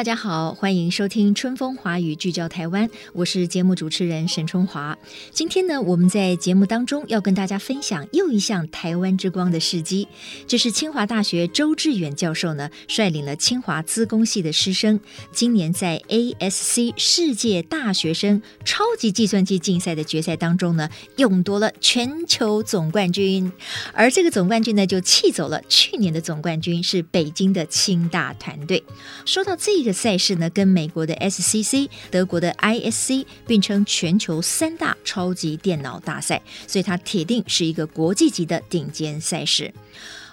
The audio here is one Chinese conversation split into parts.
大家好，欢迎收听《春风华语》，聚焦台湾，我是节目主持人沈春华。今天呢，我们在节目当中要跟大家分享又一项台湾之光的事迹。这是清华大学周志远教授呢率领了清华资工系的师生，今年在 ASC 世界大学生超级计算机竞赛的决赛当中呢，勇夺了全球总冠军。而这个总冠军呢，就气走了去年的总冠军，是北京的清大团队。说到这个。赛事呢，跟美国的 SCC、德国的 ISC 并称全球三大超级电脑大赛，所以它铁定是一个国际级的顶尖赛事。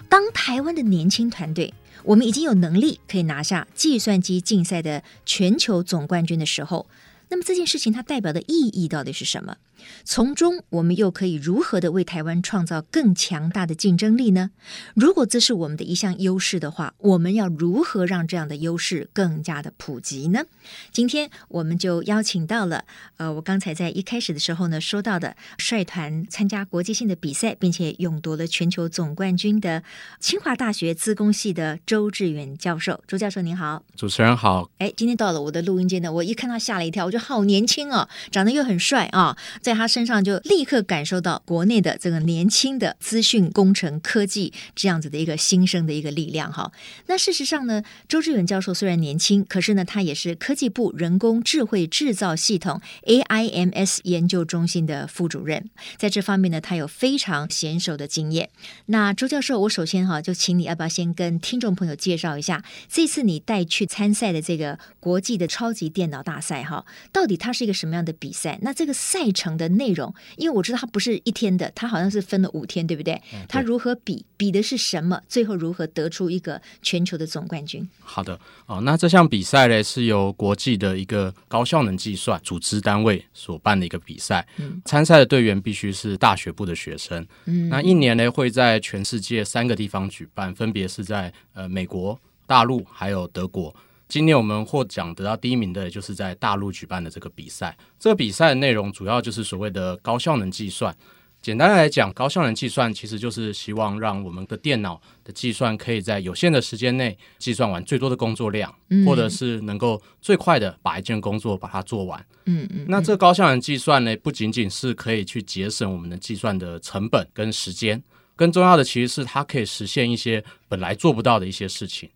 当台湾的年轻团队，我们已经有能力可以拿下计算机竞赛的全球总冠军的时候，那么这件事情它代表的意义到底是什么？从中，我们又可以如何的为台湾创造更强大的竞争力呢？如果这是我们的一项优势的话，我们要如何让这样的优势更加的普及呢？今天我们就邀请到了，呃，我刚才在一开始的时候呢说到的，率团参加国际性的比赛，并且勇夺了全球总冠军的清华大学资工系的周志远教授。周教授您好，主持人好。哎，今天到了我的录音间呢，我一看他吓了一跳，我觉得好年轻哦，长得又很帅啊。在他身上就立刻感受到国内的这个年轻的资讯工程科技这样子的一个新生的一个力量哈。那事实上呢，周志远教授虽然年轻，可是呢，他也是科技部人工智慧制造系统 AIMS 研究中心的副主任，在这方面呢，他有非常娴熟的经验。那周教授，我首先哈就请你要不要先跟听众朋友介绍一下，这次你带去参赛的这个国际的超级电脑大赛哈，到底它是一个什么样的比赛？那这个赛程的内容，因为我知道它不是一天的，它好像是分了五天，对不对？它如何比？比的是什么？最后如何得出一个全球的总冠军？好的，哦，那这项比赛呢，是由国际的一个高效能计算组织单位所办的一个比赛。嗯，参赛的队员必须是大学部的学生。嗯，那一年呢，会在全世界三个地方举办，分别是在呃美国、大陆还有德国。今年我们获奖得到第一名的，就是在大陆举办的这个比赛。这个比赛的内容主要就是所谓的高效能计算。简单来讲，高效能计算其实就是希望让我们的电脑的计算可以在有限的时间内计算完最多的工作量，嗯、或者是能够最快的把一件工作把它做完。嗯嗯。那这个高效能计算呢，不仅仅是可以去节省我们的计算的成本跟时间，更重要的其实是它可以实现一些本来做不到的一些事情。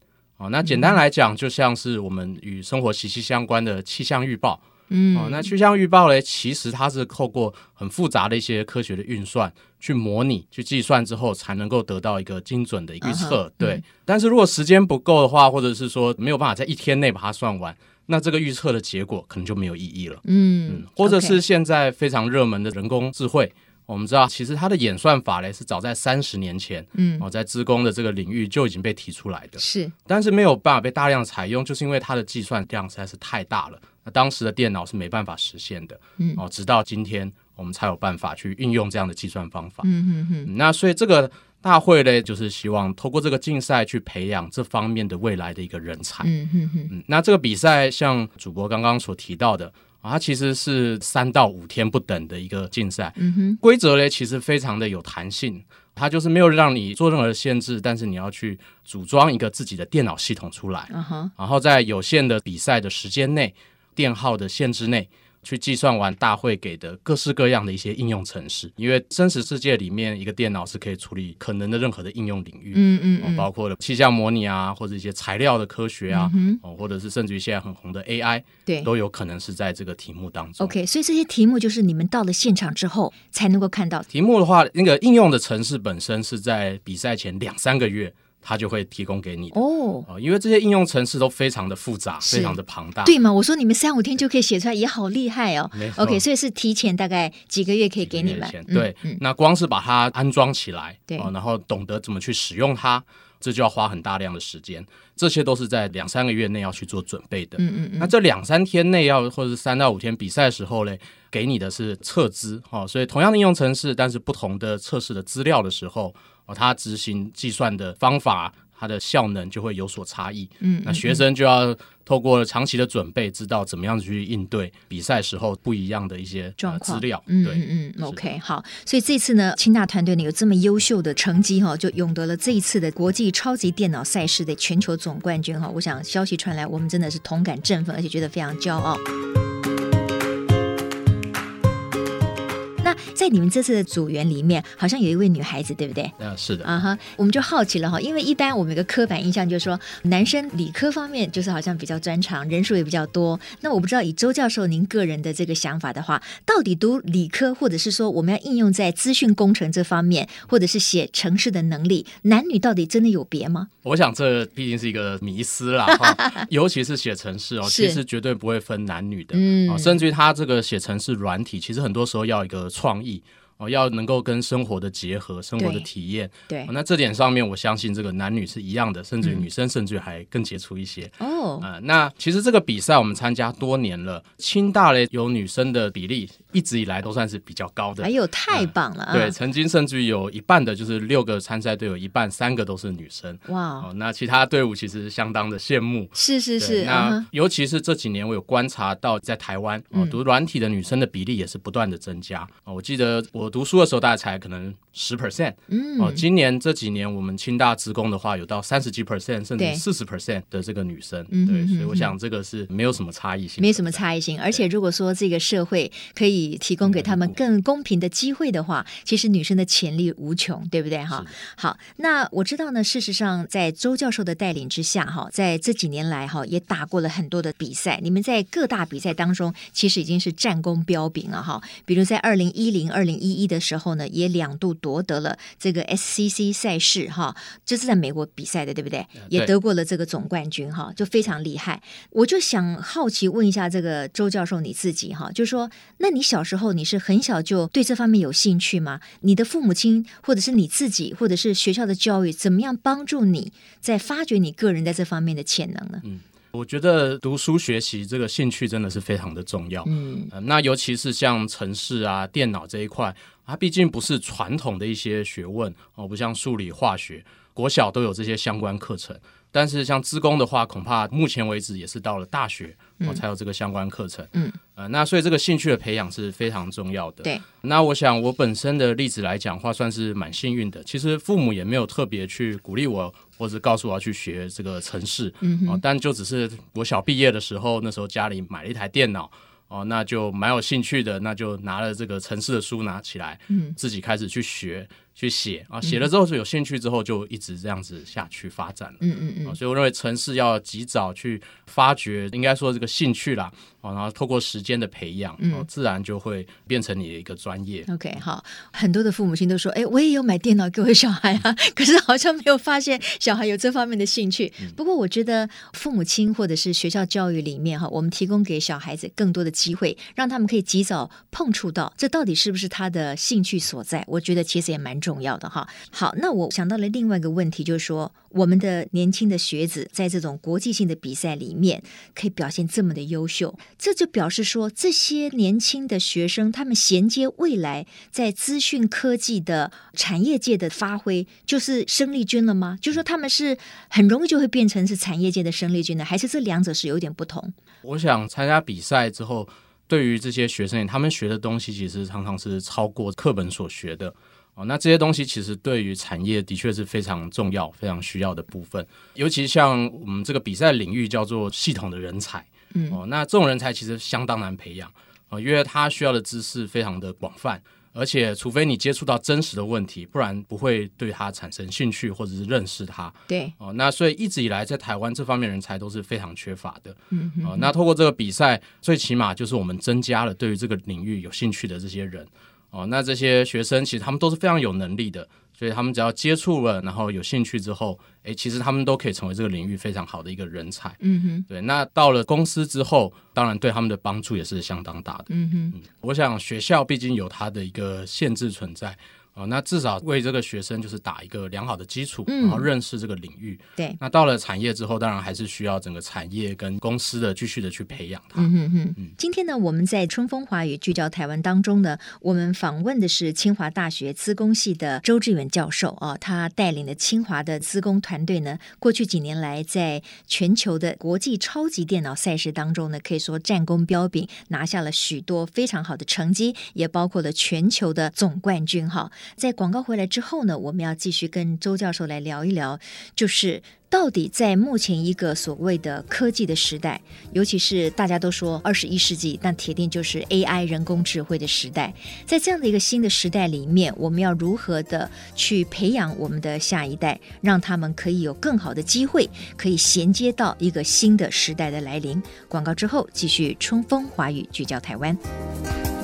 哦，那简单来讲，就像是我们与生活息息相关的气象预报。嗯，哦，那气象预报呢，其实它是透过很复杂的一些科学的运算去模拟、去计算之后，才能够得到一个精准的预测。Uh-huh, 对，嗯，但是如果时间不够的话，或者是说没有办法在一天内把它算完，那这个预测的结果可能就没有意义了。嗯，嗯，或者是现在非常热门的人工智慧。我们知道，其实它的演算法呢，是早在三十年前，嗯，哦，在资工的这个领域就已经被提出来的，是，但是没有办法被大量采用，就是因为它的计算量实在是太大了，那当时的电脑是没办法实现的，嗯，哦，直到今天我们才有办法去运用这样的计算方法，嗯嗯嗯，那所以这个大会呢，就是希望透过这个竞赛去培养这方面的未来的一个人才，嗯嗯嗯，那这个比赛像主播刚刚所提到的。它其实是三到五天不等的一个竞赛，嗯哼，规则呢其实非常的有弹性，它就是没有让你做任何的限制，但是你要去组装一个自己的电脑系统出来，嗯，然后在有限的比赛的时间内，电耗的限制内。去计算完大会给的各式各样的一些应用程式，因为真实世界里面一个电脑是可以处理可能的任何的应用领域，嗯嗯，嗯，包括了气象模拟啊，或者一些材料的科学啊，嗯、或者是甚至于现在很红的 AI，对，都有可能是在这个题目当中。OK，所以这些题目就是你们到了现场之后才能够看到。题目的话，那个应用的程式本身是在比赛前两三个月。他就会提供给你哦，因为这些应用程式都非常的复杂，非常的庞大，对吗？我说你们三五天就可以写出来，也好厉害哦。OK，所以是提前大概几个月可以给你们。对、嗯，那光是把它安装起来，对，然后懂得怎么去使用它，这就要花很大量的时间，这些都是在两三个月内要去做准备的。嗯嗯嗯。那这两三天内要，或者是三到五天比赛的时候嘞，给你的是测资哈，所以同样的应用程式，但是不同的测试的资料的时候，哦，它执行计算的方法。它的效能就会有所差异，嗯，那学生就要透过长期的准备，知道怎么样去应对比赛时候不一样的一些状况、资料，嗯嗯嗯，OK，好，所以这次呢，清大团队呢有这么优秀的成绩哈，就勇得了这一次的国际超级电脑赛事的全球总冠军哈，我想消息传来，我们真的是同感振奋，而且觉得非常骄傲。在你们这次的组员里面，好像有一位女孩子，对不对？嗯，是的。啊哈，我们就好奇了哈，因为一般我们有个刻板印象就是说，男生理科方面就是好像比较专长，人数也比较多。那我不知道以周教授您个人的这个想法的话，到底读理科，或者是说我们要应用在资讯工程这方面，或者是写程式的能力，男女到底真的有别吗？我想这毕竟是一个迷思啦，尤其是写程式哦，其实绝对不会分男女的，嗯，甚至于他这个写程式软体，其实很多时候要一个创意。哦，要能够跟生活的结合，生活的体验，对，哦，那这点上面，我相信这个男女是一样的，甚至于女生甚至还更杰出一些。哦、嗯，啊、呃，那其实这个比赛我们参加多年了，清大嘞有女生的比例一直以来都算是比较高的。哎呦，太棒了！呃、对，曾经甚至于有一半的，就是六个参赛队有一半三个都是女生。哇，哦，那其他队伍其实相当的羡慕。是是是，那、uh 尤其是这几年我有观察到，在台湾哦，读软体的女生的比例也是不断的增加。哦，我记得我读书的时候大概才。可能十 percent，嗯，哦，今年这几年我们清大职工的话，有到三十几 percent，甚至四十 percent 的这个女生，对，对，所以我想这个是没有什么差异性，没什么差异性。而且如果说这个社会可以提供给他们更公平的机会的话，其实女生的潜力无穷，对不对？哈，好，那我知道呢，事实上在周教授的带领之下，哈，在这几年来，哈，也打过了很多的比赛。你们在各大比赛当中，其实已经是战功彪炳了，哈。比如在二零一零、二零一一的时候呢，也两度夺得了这个 SCC 赛事哈，这是在美国比赛的，对不对？也得过了这个总冠军哈，就非常厉害。我就想好奇问一下这个周教授你自己哈，就是说，那你小时候你是很小就对这方面有兴趣吗？你的父母亲或者是你自己，或者是学校的教育，怎么样帮助你在发掘你个人在这方面的潜能呢？嗯。我觉得读书学习这个兴趣真的是非常的重要。嗯、呃，那尤其是像城市啊、电脑这一块，它毕竟不是传统的一些学问哦，不像数理化学，国小都有这些相关课程。但是像资工的话，恐怕目前为止也是到了大学，我、哦、才有这个相关课程。嗯，呃，那所以这个兴趣的培养是非常重要的。对，那我想我本身的例子来讲的话，算是蛮幸运的。其实父母也没有特别去鼓励我，或者告诉我要去学这个城市。嗯、哦，但就只是我小毕业的时候，那时候家里买了一台电脑，哦，那就蛮有兴趣的，那就拿了这个城市的书拿起来，嗯，自己开始去学。去写啊，写了之后就有兴趣，之后就一直这样子下去发展了。嗯嗯嗯。所以我认为城市要及早去发掘，应该说这个兴趣啦，然后透过时间的培养，嗯，自然就会变成你的一个专业。OK，好，很多的父母亲都说，哎，我也有买电脑给我小孩啊，可是好像没有发现小孩有这方面的兴趣。不过我觉得父母亲或者是学校教育里面哈，我们提供给小孩子更多的机会，让他们可以及早碰触到这到底是不是他的兴趣所在。我觉得其实也蛮。重要的哈，好，那我想到了另外一个问题，就是说，我们的年轻的学子在这种国际性的比赛里面可以表现这么的优秀，这就表示说，这些年轻的学生他们衔接未来在资讯科技的产业界的发挥，就是生力军了吗？就是说，他们是很容易就会变成是产业界的生力军呢，还是这两者是有点不同？我想参加比赛之后，对于这些学生，他们学的东西其实常常是超过课本所学的。哦，那这些东西其实对于产业的确是非常重要、非常需要的部分。尤其像我们这个比赛领域叫做系统的人才，嗯，哦，那这种人才其实相当难培养，哦，因为他需要的知识非常的广泛，而且除非你接触到真实的问题，不然不会对他产生兴趣或者是认识他。对，哦，那所以一直以来在台湾这方面人才都是非常缺乏的。嗯哼，哦，那透过这个比赛，最起码就是我们增加了对于这个领域有兴趣的这些人。哦，那这些学生其实他们都是非常有能力的，所以他们只要接触了，然后有兴趣之后，诶，其实他们都可以成为这个领域非常好的一个人才。嗯哼，对。那到了公司之后，当然对他们的帮助也是相当大的。嗯哼，嗯，我想学校毕竟有它的一个限制存在。哦，那至少为这个学生就是打一个良好的基础，嗯、然后认识这个领域。对，那到了产业之后，当然还是需要整个产业跟公司的继续的去培养他。嗯嗯嗯。今天呢，我们在春风华语聚焦台湾当中呢，我们访问的是清华大学资工系的周志远教授啊，他带领的清华的资工团队呢，过去几年来在全球的国际超级电脑赛事当中呢，可以说战功彪炳，拿下了许多非常好的成绩，也包括了全球的总冠军哈。在广告回来之后呢，我们要继续跟周教授来聊一聊，就是到底在目前一个所谓的科技的时代，尤其是大家都说二十一世纪，但铁定就是 AI 人工智慧的时代，在这样的一个新的时代里面，我们要如何的去培养我们的下一代，让他们可以有更好的机会，可以衔接到一个新的时代的来临。广告之后，继续春风华语聚焦台湾。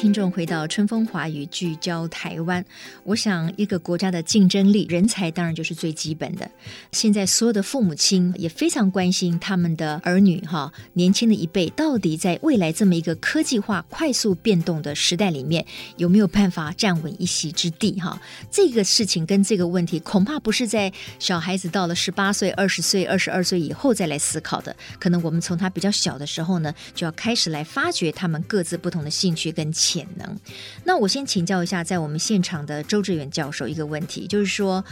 听众回到春风华语聚焦台湾。我想，一个国家的竞争力，人才当然就是最基本的。现在所有的父母亲也非常关心他们的儿女，哈，年轻的一辈到底在未来这么一个科技化、快速变动的时代里面，有没有办法站稳一席之地？哈，这个事情跟这个问题，恐怕不是在小孩子到了十八岁、二十岁、二十二岁以后再来思考的。可能我们从他比较小的时候呢，就要开始来发掘他们各自不同的兴趣。跟潜能，那我先请教一下，在我们现场的周志远教授一个问题，就是说，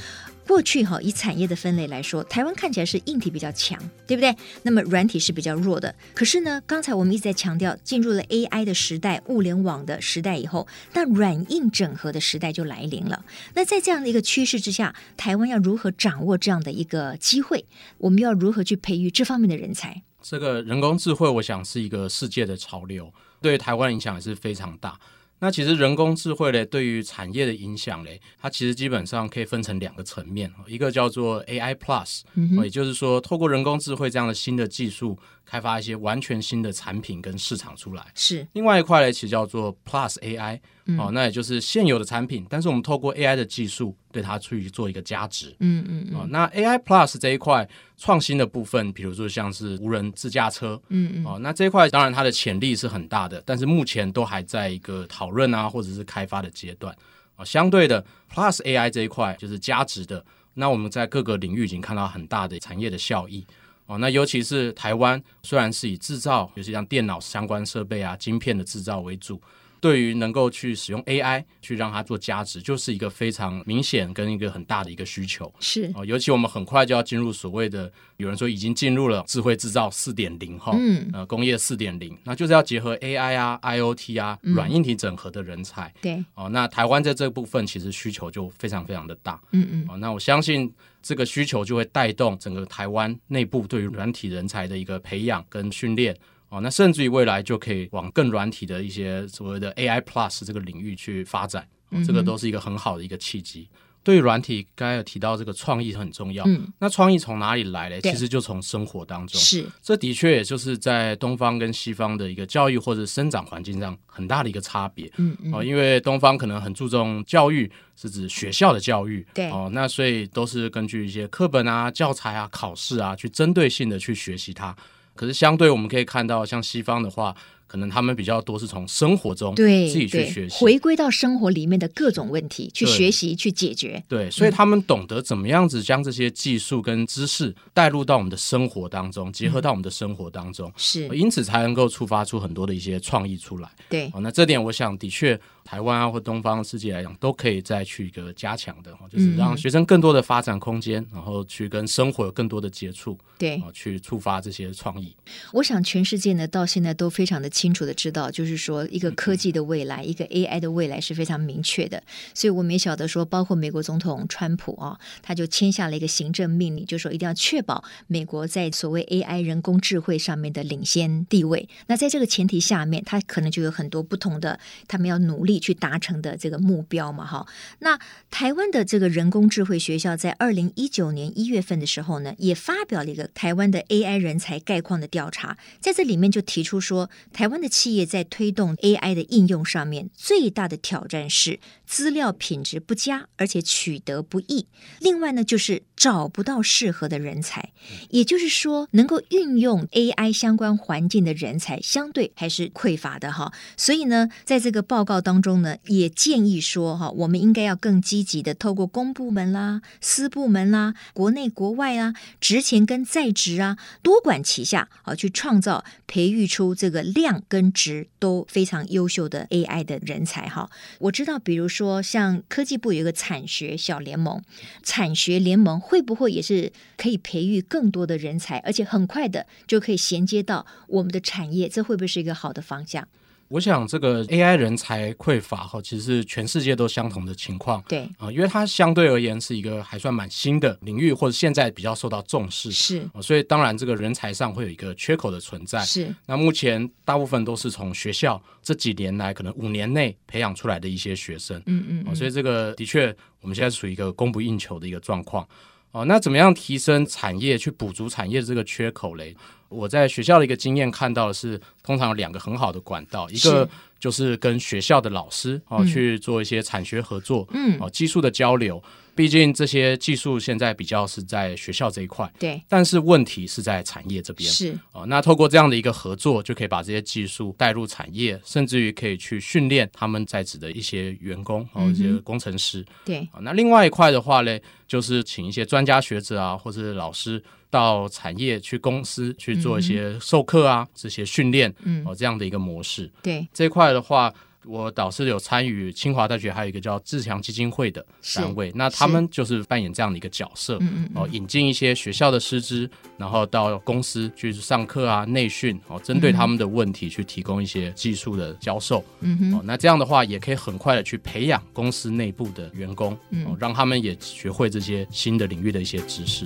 过去哈以产业的分类来说，台湾看起来是硬体比较强，对不对？那么软体是比较弱的。可是呢，刚才我们一直在强调，进入了 AI 的时代、物联网的时代以后，那软硬整合的时代就来临了。那在这样的一个趋势之下，台湾要如何掌握这样的一个机会？我们要如何去培育这方面的人才？这个人工智慧，我想是一个世界的潮流。对台湾影响也是非常大。那其实人工智慧呢，对于产业的影响呢，它其实基本上可以分成两个层面，一个叫做 AI Plus，嗯，也就是说，透过人工智慧这样的新的技术，开发一些完全新的产品跟市场出来。是。另外一块呢，其实叫做 Plus AI，嗯，哦，那也就是现有的产品，但是我们透过 AI 的技术对它去做一个加值。嗯嗯嗯。哦，那 AI Plus 这一块创新的部分，比如说像是无人自驾车，嗯嗯。哦，那这一块当然它的潜力是很大的，但是目前都还在一个讨论啊，或者是开发的阶段。哦，相对的 Plus AI 这一块就是加值的，那我们在各个领域已经看到很大的产业的效益。哦，那尤其是台湾，虽然是以制造，尤其像电脑相关设备啊、晶片的制造为主。对于能够去使用 AI 去让它做加值，就是一个非常明显跟一个很大的一个需求。是哦，尤其我们很快就要进入所谓的，有人说已经进入了智慧制造四点零哈，嗯，呃，工业四点零，那就是要结合 AI 啊、IoT 啊、软硬体整合的人才。对、嗯、哦，那台湾在这部分其实需求就非常非常的大。嗯嗯，哦，那我相信这个需求就会带动整个台湾内部对于软体人才的一个培养跟训练。哦，那甚至于未来就可以往更软体的一些所谓的 AI Plus 这个领域去发展，哦，这个都是一个很好的一个契机。嗯、对于软体，刚才有提到这个创意很重要。嗯，那创意从哪里来呢？其实就从生活当中。是，这的确也就是在东方跟西方的一个教育或者生长环境上很大的一个差别。嗯嗯。哦，因为东方可能很注重教育，是指学校的教育。对。哦，那所以都是根据一些课本啊、教材啊、考试啊，去针对性的去学习它。可是相对我们可以看到，像西方的话，可能他们比较多是从生活中对自己去学习，回归到生活里面的各种问题去学习去解决。对，所以他们懂得怎么样子将这些技术跟知识带入到我们的生活当中，结合到我们的生活当中，是、嗯、因此才能够触发出很多的一些创意出来。对，哦，那这点我想的确。台湾啊，或东方世界来讲，都可以再去一个加强的，就是让学生更多的发展空间，然后去跟生活有更多的接触，对，去触发这些创意。我想全世界呢，到现在都非常的清楚的知道，就是说一个科技的未来，嗯、一个 AI 的未来是非常明确的。所以我们也晓得说，包括美国总统川普啊，他就签下了一个行政命令，就是说一定要确保美国在所谓 AI 人工智慧上面的领先地位。那在这个前提下面，他可能就有很多不同的，他们要努力。去达成的这个目标嘛，哈。那台湾的这个人工智慧学校在二零一九年一月份的时候呢，也发表了一个台湾的 AI 人才概况的调查，在这里面就提出说，台湾的企业在推动 AI 的应用上面，最大的挑战是资料品质不佳，而且取得不易。另外呢，就是找不到适合的人才，也就是说，能够运用 AI 相关环境的人才相对还是匮乏的哈。所以呢，在这个报告当中中呢，也建议说哈，我们应该要更积极的透过公部门啦、私部门啦、国内国外啊、职前跟在职啊，多管齐下啊，去创造、培育出这个量跟值都非常优秀的 AI 的人才哈。我知道，比如说像科技部有一个产学小联盟，产学联盟会不会也是可以培育更多的人才，而且很快的就可以衔接到我们的产业？这会不会是一个好的方向？我想这个 AI 人才匮乏哈，其实是全世界都相同的情况。对啊、呃，因为它相对而言是一个还算蛮新的领域，或者现在比较受到重视。是、呃，所以当然这个人才上会有一个缺口的存在。是，那目前大部分都是从学校这几年来可能五年内培养出来的一些学生。嗯嗯，嗯、呃，所以这个的确我们现在处于一个供不应求的一个状况。哦，那怎么样提升产业去补足产业的这个缺口嘞？我在学校的一个经验看到的是，通常有两个很好的管道，一个就是跟学校的老师哦、嗯、去做一些产学合作，嗯，哦技术的交流。毕竟这些技术现在比较是在学校这一块，对，但是问题是在产业这边，是。哦。那透过这样的一个合作，就可以把这些技术带入产业，甚至于可以去训练他们在职的一些员工和、哦、一些工程师，对。那另外一块的话呢，就是请一些专家学者啊，或者是老师到产业去公司去做一些授课啊，嗯、这些训练，嗯，哦，这样的一个模式，对。这一块的话。我导师有参与清华大学，还有一个叫自强基金会的单位，那他们就是扮演这样的一个角色，哦，引进一些学校的师资，然后到公司去上课啊，内训，哦，针对他们的问题去提供一些技术的教授，嗯哼，哦，那这样的话也可以很快的去培养公司内部的员工，哦，让他们也学会这些新的领域的一些知识。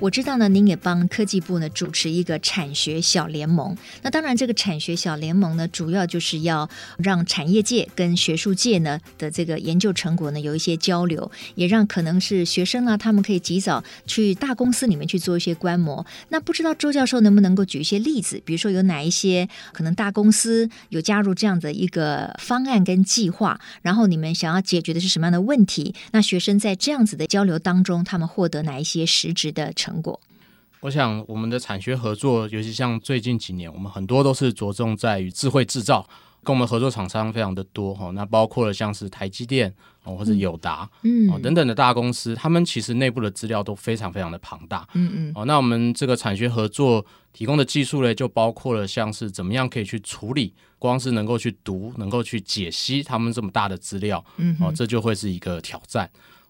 我知道呢，您也帮科技部呢主持一个产学小联盟。那当然，这个产学小联盟呢，主要就是要让产业界跟学术界呢的这个研究成果呢有一些交流，也让可能是学生啊，他们可以及早去大公司里面去做一些观摩。那不知道周教授能不能够举一些例子，比如说有哪一些可能大公司有加入这样的一个方案跟计划，然后你们想要解决的是什么样的问题？那学生在这样子的交流当中，他们获得哪一些实质的成成果，我想我们的产学合作，尤其像最近几年，我们很多都是着重在于智慧制造，跟我们合作厂商非常的多哈。那包括了像是台积电哦，或者友达嗯等等的大公司，他们其实内部的资料都非常非常的庞大嗯嗯。哦，那我们这个产学合作提供的技术呢，就包括了像是怎么样可以去处理，光是能够去读，能够去解析他们这么大的资料，嗯，哦，这就会是一个挑战。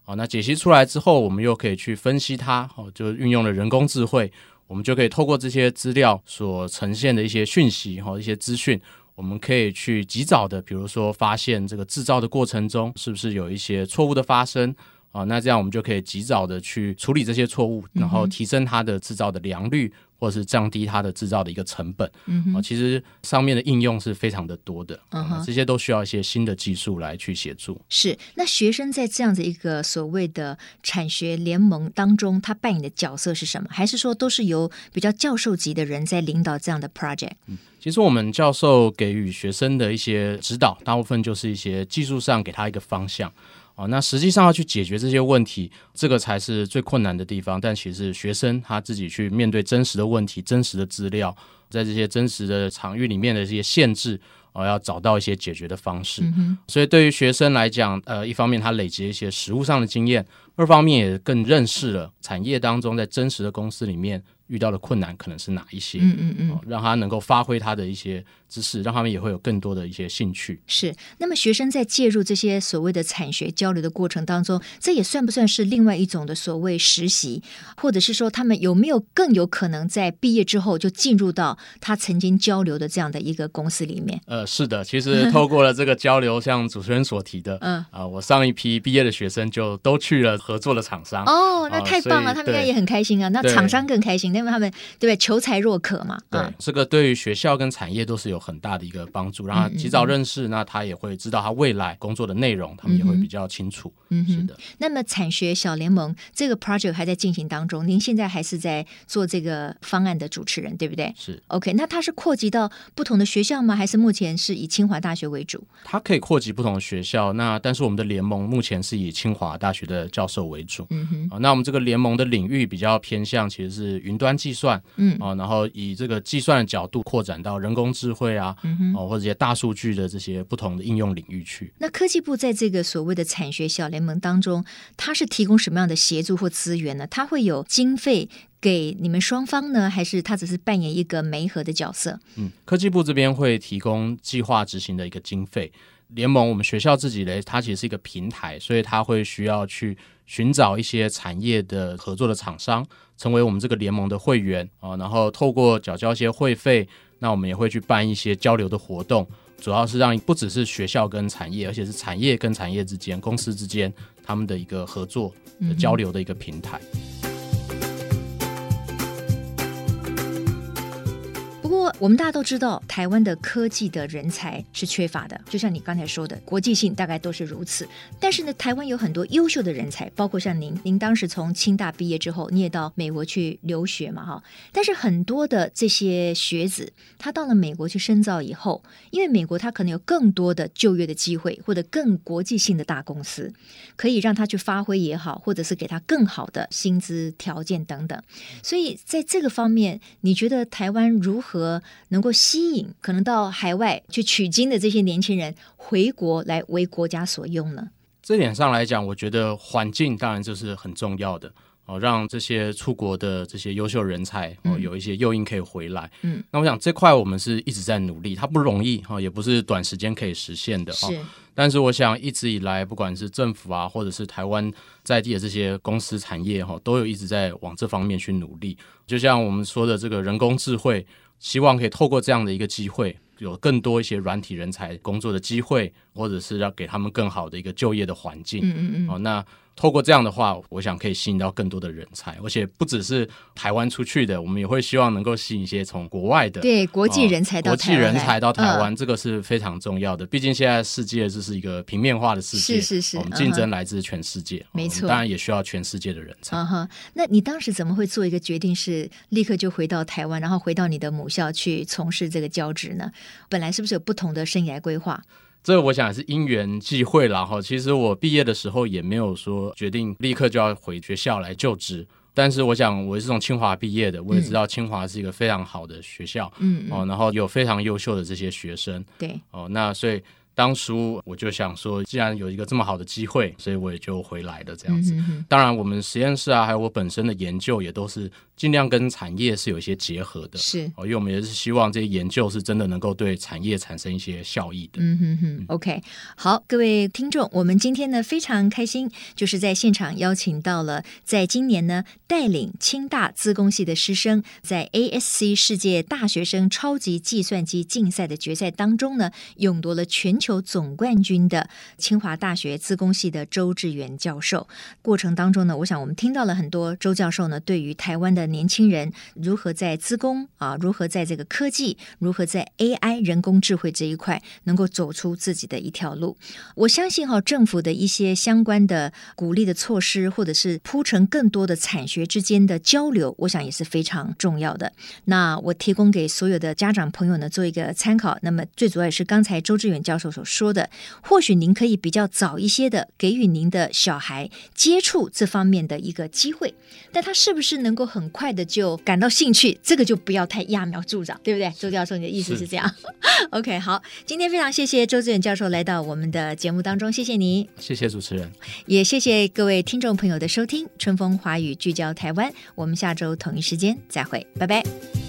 好，那解析出来之后，我们又可以去分析它，哦，就运用了人工智慧，我们就可以透过这些资料所呈现的一些讯息，哈，一些资讯，我们可以去及早的，比如说发现这个制造的过程中是不是有一些错误的发生，啊，那这样我们就可以及早的去处理这些错误，然后提升它的制造的良率。或者是降低它的制造的一个成本，嗯哼，其实上面的应用是非常的多的，嗯哼，这些都需要一些新的技术来去协助。是，那学生在这样的一个所谓的产学联盟当中，他扮演的角色是什么？还是说都是由比较教授级的人在领导这样的 project？嗯，其实我们教授给予学生的一些指导，大部分就是一些技术上给他一个方向。哦，那实际上要去解决这些问题，这个才是最困难的地方。但其实学生他自己去面对真实的问题、真实的资料，在这些真实的场域里面的这些限制，哦，要找到一些解决的方式。嗯。所以对于学生来讲，呃，一方面他累积一些实务上的经验，二方面也更认识了产业当中在真实的公司里面。遇到的困难可能是哪一些？嗯嗯嗯，让他能够发挥他的一些知识，让他们也会有更多的一些兴趣。是。那么学生在介入这些所谓的产学交流的过程当中，这也算不算是另外一种的所谓实习？或者是说，他们有没有更有可能在毕业之后就进入到他曾经交流的这样的一个公司里面？呃，是的，其实透过了这个交流，像主持人所提的，嗯啊、呃，我上一批毕业的学生就都去了合作的厂商。哦，那太棒了，呃、他们应该也很开心啊。那厂商更开心，因为他们对不对？求才若渴嘛。对，嗯、这个对于学校跟产业都是有很大的一个帮助，让他及早认识，嗯嗯嗯，那他也会知道他未来工作的内容，他们也会比较清楚。嗯，是的。那么产学小联盟这个 project 还在进行当中，您现在还是在做这个方案的主持人，对不对？是。OK，那它是扩及到不同的学校吗？还是目前是以清华大学为主？它可以扩及不同的学校，那但是我们的联盟目前是以清华大学的教授为主。嗯哼。啊，那我们这个联盟的领域比较偏向其实是云端计算，嗯啊，然后以这个计算的角度扩展到人工智慧啊，嗯哼，或者一些大数据的这些不同的应用领域去。那科技部在这个所谓的产学小联盟当中，它是提供什么样的协助或资源呢？它会有经费给你们双方呢，还是它只是扮演一个媒合的角色？嗯，科技部这边会提供计划执行的一个经费。联盟我们学校自己嘞，它其实是一个平台，所以它会需要去寻找一些产业的合作的厂商，成为我们这个联盟的会员啊，然后透过缴交一些会费，那我们也会去办一些交流的活动，主要是让不只是学校跟产业，而且是产业跟产业之间、公司之间他们的一个合作的交流的一个平台。我们大家都知道，台湾的科技的人才是缺乏的，就像你刚才说的，国际性大概都是如此。但是呢，台湾有很多优秀的人才，包括像您，您当时从清大毕业之后，你也到美国去留学嘛，哈。但是很多的这些学子，他到了美国去深造以后，因为美国他可能有更多的就业的机会，或者更国际性的大公司，可以让他去发挥也好，或者是给他更好的薪资条件等等。所以在这个方面，你觉得台湾如何？能够吸引可能到海外去取经的这些年轻人回国来为国家所用呢？这点上来讲，我觉得环境当然就是很重要的哦，让这些出国的这些优秀人才哦有一些诱因可以回来。嗯，那我想这块我们是一直在努力，它不容易哈，也不是短时间可以实现的。是，但是我想一直以来，不管是政府啊，或者是台湾在地的这些公司产业哈，都有一直在往这方面去努力。就像我们说的这个人工智慧。希望可以透过这样的一个机会，有更多一些软体人才工作的机会，或者是要给他们更好的一个就业的环境。嗯嗯嗯。哦，那。透过这样的话，我想可以吸引到更多的人才，而且不只是台湾出去的，我们也会希望能够吸引一些从国外的对国际人才到台湾，国际人才到台湾，这个是非常重要的。毕竟现在世界这是一个平面化的世界，是是是，我们竞争来自全世界，没错，当然也需要全世界的人才。嗯哼，那你当时怎么会做一个决定，是立刻就回到台湾，然后回到你的母校去从事这个教职呢？本来是不是有不同的生涯规划？这个我想是因缘际会了哈。其实我毕业的时候也没有说决定立刻就要回学校来就职，但是我想我是从清华毕业的，我也知道清华是一个非常好的学校，嗯哦，然后有非常优秀的这些学生，对哦，那所以。当初我就想说，既然有一个这么好的机会，所以我也就回来了这样子。嗯、哼哼当然，我们实验室啊，还有我本身的研究也都是尽量跟产业是有一些结合的。是，哦，因为我们也是希望这些研究是真的能够对产业产生一些效益的。嗯哼哼。OK，好，各位听众，我们今天呢非常开心，就是在现场邀请到了在今年呢带领清大资工系的师生，在 ASC 世界大学生超级计算机竞赛的决赛当中呢，勇夺了全球。有总冠军的清华大学资工系的周志远教授，过程当中呢，我想我们听到了很多周教授呢，对于台湾的年轻人如何在资工啊，如何在这个科技，如何在 AI 人工智慧这一块能够走出自己的一条路。我相信哈，政府的一些相关的鼓励的措施，或者是铺陈更多的产学之间的交流，我想也是非常重要的。那我提供给所有的家长朋友呢，做一个参考。那么最主要也是刚才周志远教授说的，或许您可以比较早一些的给予您的小孩接触这方面的一个机会，但他是不是能够很快的就感到兴趣，这个就不要太揠苗助长，对不对？周教授，你的意思是这样是？OK，好，今天非常谢谢周志远教授来到我们的节目当中，谢谢你，谢谢主持人，也谢谢各位听众朋友的收听，春风华语聚焦台湾，我们下周同一时间再会，拜拜。